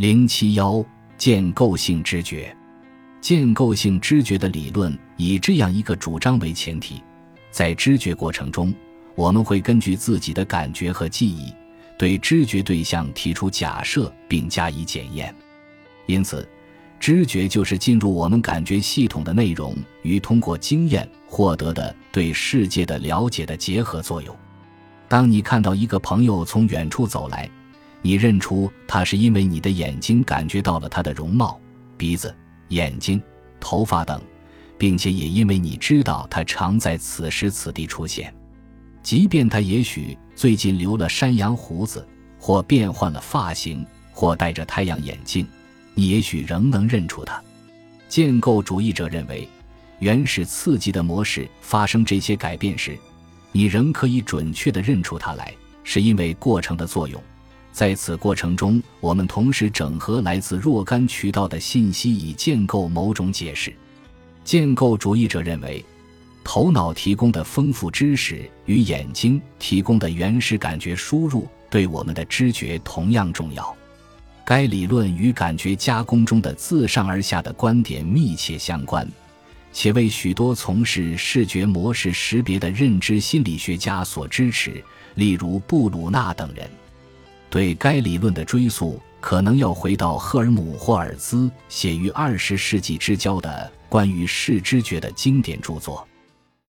零七幺建构性知觉，建构性知觉的理论以这样一个主张为前提，在知觉过程中，我们会根据自己的感觉和记忆，对知觉对象提出假设并加以检验。因此，知觉就是进入我们感觉系统的内容与通过经验获得的对世界的了解的结合作用。当你看到一个朋友从远处走来，你认出他是因为你的眼睛感觉到了他的容貌、鼻子、眼睛、头发等，并且也因为你知道他常在此时此地出现，即便他也许最近留了山羊胡子，或变换了发型，或戴着太阳眼镜，你也许仍能认出他。建构主义者认为，原始刺激的模式发生这些改变时，你仍可以准确地认出他来，是因为过程的作用。在此过程中，我们同时整合来自若干渠道的信息，以建构某种解释。建构主义者认为，头脑提供的丰富知识与眼睛提供的原始感觉输入对我们的知觉同样重要。该理论与感觉加工中的自上而下的观点密切相关，且为许多从事视觉模式识别的认知心理学家所支持，例如布鲁纳等人。对该理论的追溯，可能要回到赫尔姆霍尔兹写于二十世纪之交的关于视知觉的经典著作。